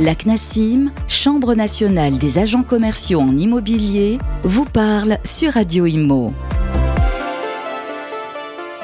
La CNASIM, Chambre nationale des agents commerciaux en immobilier, vous parle sur Radio Imo.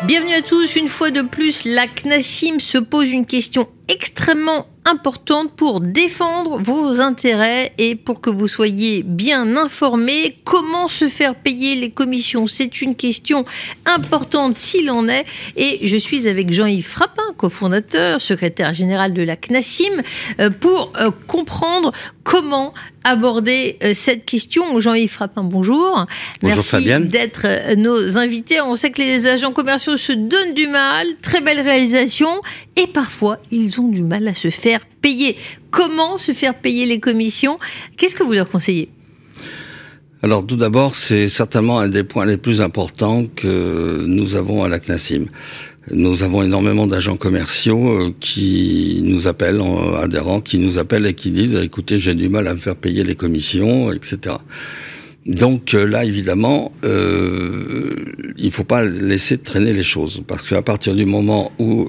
Bienvenue à tous. Une fois de plus, la CNASIM se pose une question extrêmement importante pour défendre vos intérêts et pour que vous soyez bien informés. Comment se faire payer les commissions? C'est une question importante s'il en est. Et je suis avec Jean-Yves Frappin, cofondateur, secrétaire général de la CNASIM, euh, pour euh, comprendre comment aborder euh, cette question. Jean-Yves Frappin, bonjour. Bonjour Merci Fabienne. d'être nos invités. On sait que les agents commerciaux se donnent du mal, très belle réalisation, et parfois ils ont du mal à se faire payer. Comment se faire payer les commissions? Qu'est-ce que vous leur conseillez? Alors tout d'abord, c'est certainement un des points les plus importants que nous avons à la CNASIM. Nous avons énormément d'agents commerciaux euh, qui nous appellent, euh, adhérents, qui nous appellent et qui disent écoutez, j'ai du mal à me faire payer les commissions, etc. Donc euh, là, évidemment, euh, il faut pas laisser traîner les choses, parce qu'à partir du moment où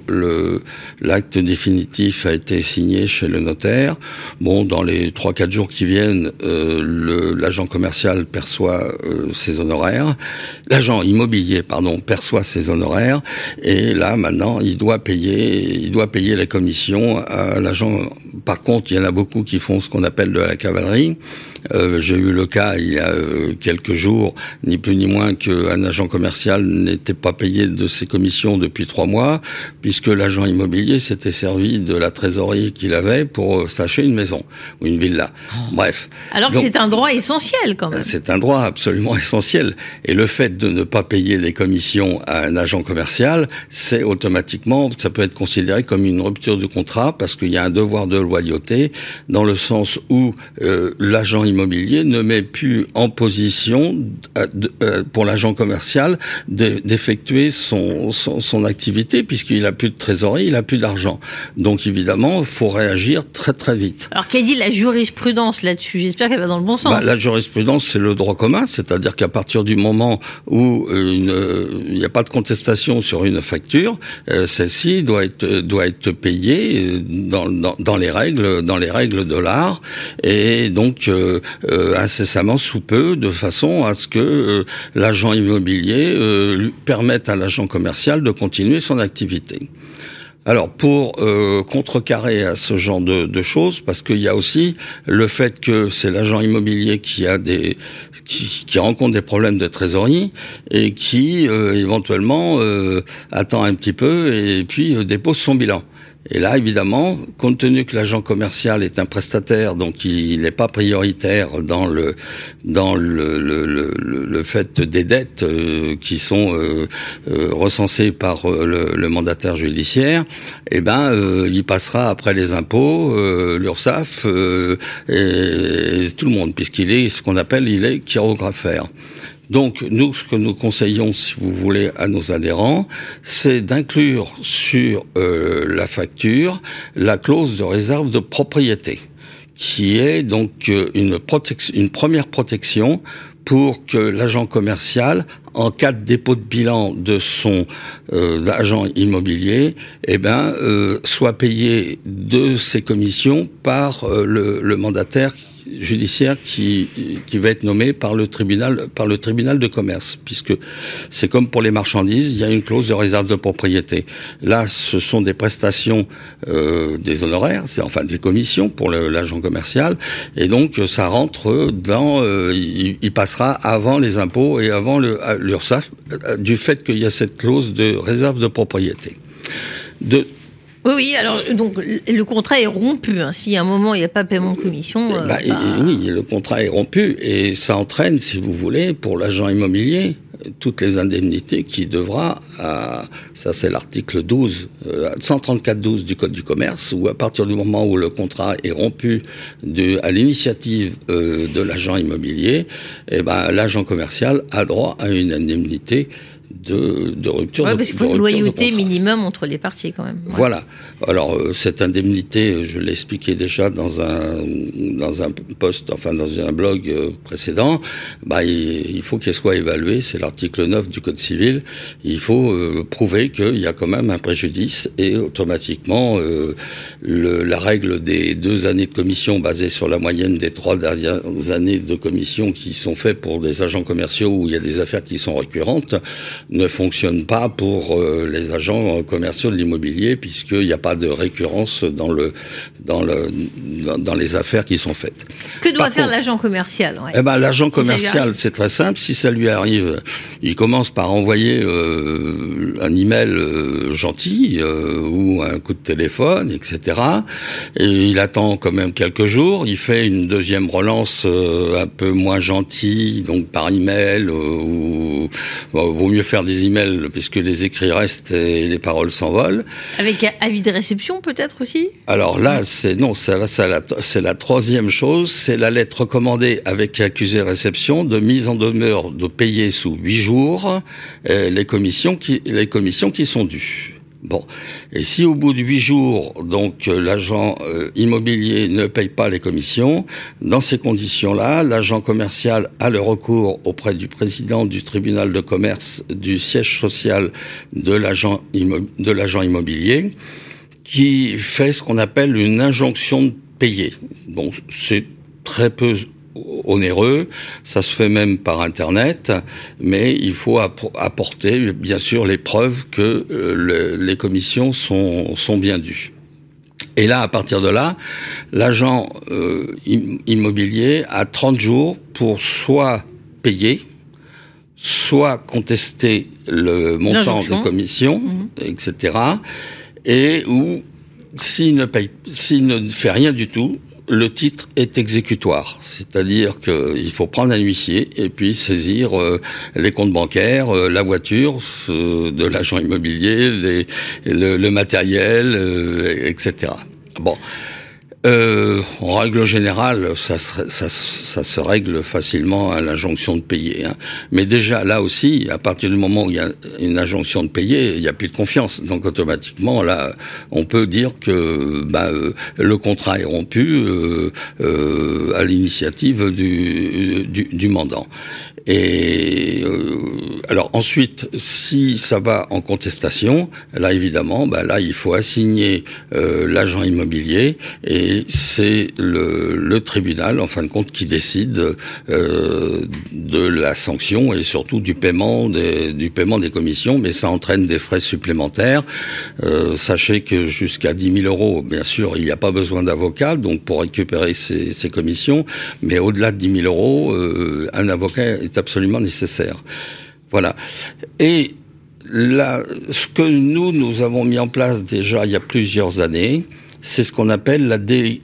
l'acte définitif a été signé chez le notaire, bon, dans les trois quatre jours qui viennent, euh, l'agent commercial perçoit euh, ses honoraires, l'agent immobilier, pardon, perçoit ses honoraires, et là maintenant, il doit payer, il doit payer les commissions à l'agent. Par contre, il y en a beaucoup qui font ce qu'on appelle de la cavalerie. Euh, J'ai eu le cas il y a euh, quelques jours, ni plus ni moins qu'un agent commercial n'était pas payé de ses commissions depuis trois mois, puisque l'agent immobilier s'était servi de la trésorerie qu'il avait pour euh, s'acheter une maison ou une villa. Bref. Alors que c'est un droit essentiel quand même. c'est un droit absolument essentiel. Et le fait de ne pas payer les commissions à un agent commercial, c'est automatiquement, ça peut être considéré comme une rupture du contrat parce qu'il y a un devoir de loyauté dans le sens où euh, l'agent immobilier ne met plus en position euh, de- euh, pour l'agent commercial de- d'effectuer son, son, son activité puisqu'il a plus de trésorerie, il a plus d'argent. Donc évidemment, il faut réagir très très vite. Alors qu'a dit la jurisprudence là-dessus? J'espère qu'elle va dans le bon sens. Bah, la jurisprudence, c'est le droit commun, c'est-à-dire qu'à partir du moment où il n'y a pas de contestation sur une facture, celle-ci doit être doit être payée dans, dans, dans les règles dans les règles de l'art et donc euh, euh, incessamment sous peu, de façon à ce que euh, l'agent immobilier lui permette à l'agent commercial de continuer son activité. Alors pour contrecarrer à ce genre de, choses, parce qu'il y a aussi le fait que c'est l'agent immobilier qui a des qui, rencontre des problèmes de trésorerie et qui éventuellement attend un petit peu et puis dépose son bilan. Et là, évidemment, compte tenu que l'agent commercial est un prestataire, donc il n'est pas prioritaire dans le dans le, le, le, le- fait des dettes euh, qui sont euh, euh, recensées par euh, le, le mandataire judiciaire, eh ben, euh, il passera après les impôts, l'URSSAF et, et tout le monde, puisqu'il est ce qu'on appelle, il est chirographaire. Donc, nous, ce que nous conseillons, si vous voulez, à nos adhérents, c'est d'inclure sur euh, la facture la clause de réserve de propriété, qui est donc euh, une, première protection pour que l'agent commercial, en cas de dépôt de bilan de son euh, agent immobilier, eh ben, soit payé de ses commissions par le, le mandataire judiciaire qui, qui va être nommé par le tribunal par le tribunal de commerce puisque c'est comme pour les marchandises il y a une clause de réserve de propriété. Là ce sont des prestations euh, des honoraires c'est enfin des commissions pour l'agent commercial et donc euh, ça rentre dans euh, il, passera avant les impôts et avant l'URSSAF du fait qu'il y a cette clause de réserve de propriété. De, Oui, oui. Alors donc le contrat est rompu. hein. Si à un moment il n'y a pas paiement de commission, euh, Bah, et- bah, oui, le contrat est rompu et ça entraîne, si vous voulez, pour l'agent immobilier, euh, toutes les indemnités qu'il devra à, ça c'est l'article 12, euh, 134-12 du Code du commerce, où à partir du moment où le contrat est rompu de, à l'initiative euh, de l'agent immobilier, eh ben, l'agent commercial a droit à une indemnité de, de rupture. Ouais, parce qu'il faut une loyauté minimum entre les parties quand même. Voilà. Alors euh, cette indemnité, je l'ai expliqué déjà dans un dans un post, enfin dans un blog euh, précédent. Bah, il, faut qu'elle soit évaluée. C'est l'article 9 du Code civil. Il faut euh, prouver qu'il y a quand même un préjudice et automatiquement le, la règle des deux années de commission basée sur la moyenne des trois dernières années de commission qui sont faites pour des agents commerciaux où il y a des affaires qui sont récurrentes ne fonctionne pas pour euh, les agents commerciaux de l'immobilier puisqu'il n'y a pas de récurrence dans le dans le dans, les affaires qui sont faites. Que doit faire l'agent commercial Eh ben l'agent commercial, c'est très simple. Si ça lui arrive, il commence par envoyer euh, un email euh, gentil ou un coup de téléphone, etc. Et il attend quand même quelques jours. Il fait une deuxième relance un peu moins gentille, donc par email ou vaut mieux faire des emails puisque les écrits restent et les paroles s'envolent. Avec avis de réception peut-être aussi? Alors là, c'est non, c'est la, la troisième chose, c'est la lettre recommandée avec accusé réception de mise en demeure de payer sous huit jours euh, les commissions qui les commissions qui sont dues. Bon, et si au bout de huit jours, donc l'agent euh, immobilier ne paye pas les commissions, dans ces conditions-là, l'agent commercial a le recours auprès du président du tribunal de commerce du siège social de l'agent immobilier, qui fait ce qu'on appelle une injonction de payer. Bon, c'est très peu onéreux, ça se fait même par Internet, mais il faut apporter bien sûr les preuves que euh, les commissions sont, sont bien dues. Et là, à partir de là, l'agent euh, immobilier a 30 jours pour soit payer, soit contester le montant des commissions, mhm. etc. Et ou s'il ne paye, s'il ne fait rien du tout, le titre est exécutoire, c'est-à-dire qu'il faut prendre un huissier et puis saisir euh, les comptes bancaires, euh, la voiture de l'agent immobilier, les, le, le, matériel, euh, etc. Bon, euh, en règle générale, ça se, ça, ça se règle facilement à l'injonction de payer. Hein. Mais déjà, là aussi, à partir du moment où il y a une injonction de payer, il n'y a plus de confiance. Donc automatiquement, là, on peut dire que bah, euh, le contrat est rompu euh, euh à l'initiative du, du, du mandant. Et euh, alors ensuite, si ça va en contestation, là évidemment, bah là il faut assigner euh, l'agent immobilier et c'est le, tribunal en fin de compte qui décide euh, de la sanction et surtout du paiement des, commissions, mais ça entraîne des frais supplémentaires. Euh, sachez que jusqu'à 10 000 euros, bien sûr, il n'y a pas besoin d'avocat donc pour récupérer ces, commissions, mais au-delà de 10 000 euros, euh, un avocat est absolument nécessaire. Voilà. Et ce que nous, nous avons mis en place déjà il y a plusieurs années, c'est ce qu'on appelle la,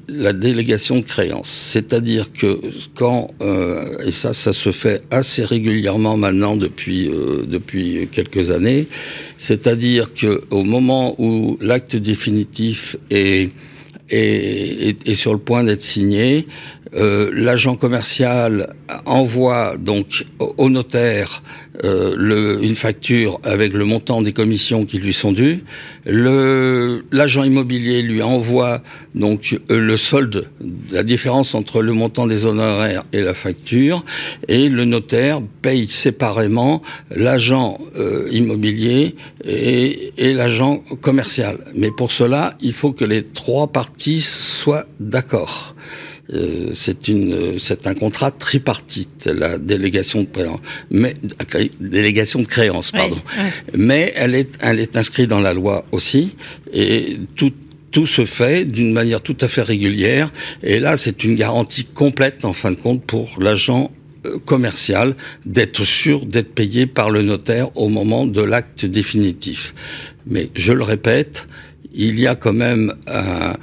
la, délégation de créance. C'est-à-dire que quand, euh, et ça, ça se fait assez régulièrement maintenant depuis, euh, depuis quelques années, c'est-à-dire que au moment où l'acte définitif est, est, est, sur le point d'être signé, euh, l'agent commercial envoie donc au notaire euh, une facture avec le montant des commissions qui lui sont dues. L'agent immobilier lui envoie donc euh, le solde, la différence entre le montant des honoraires et la facture, et le notaire paye séparément l'agent immobilier et, et l'agent commercial. Mais pour cela, il faut que les trois parties soient d'accord. Euh, c'est une, c'est un contrat tripartite, la délégation de créance, mais délégation de créance, pardon. Mais elle est, elle est inscrite dans la loi aussi, et tout tout se fait d'une manière tout à fait régulière. Et là, c'est une garantie complète, en fin de compte, pour l'agent euh, commercial d'être sûr d'être payé par le notaire au moment de l'acte définitif. Mais je le répète, il y a quand même un, euh,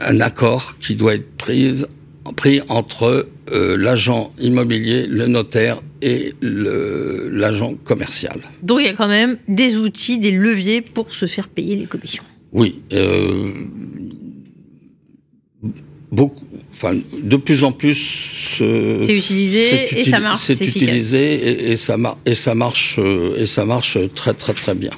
un accord qui doit être pris, pris entre euh, l'agent immobilier, le notaire et l'agent commercial. Donc il y a quand même des outils, des leviers pour se faire payer les commissions. Oui. Euh, beaucoup, enfin, de plus en plus. c'est utilisé et ça marche. C'est utilisé et, ça et ça marche et ça marche très très très bien.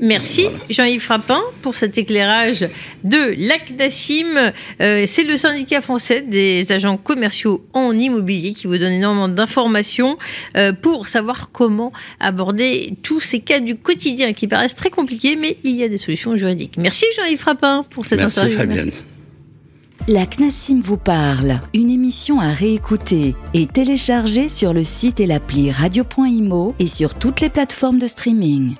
Merci Jean-Yves Frappin pour cet éclairage de l'ACNASIM. Euh, c'est le syndicat français des agents commerciaux en immobilier qui vous donne énormément d'informations euh, pour savoir comment aborder tous ces cas du quotidien qui paraissent très compliqués, mais il y a des solutions juridiques. Merci Jean-Yves Frappin pour cette Merci interview. Fabienne. La CNASIM vous parle, une émission à réécouter et télécharger sur le site et l'appli radio.imo et sur toutes les plateformes de streaming.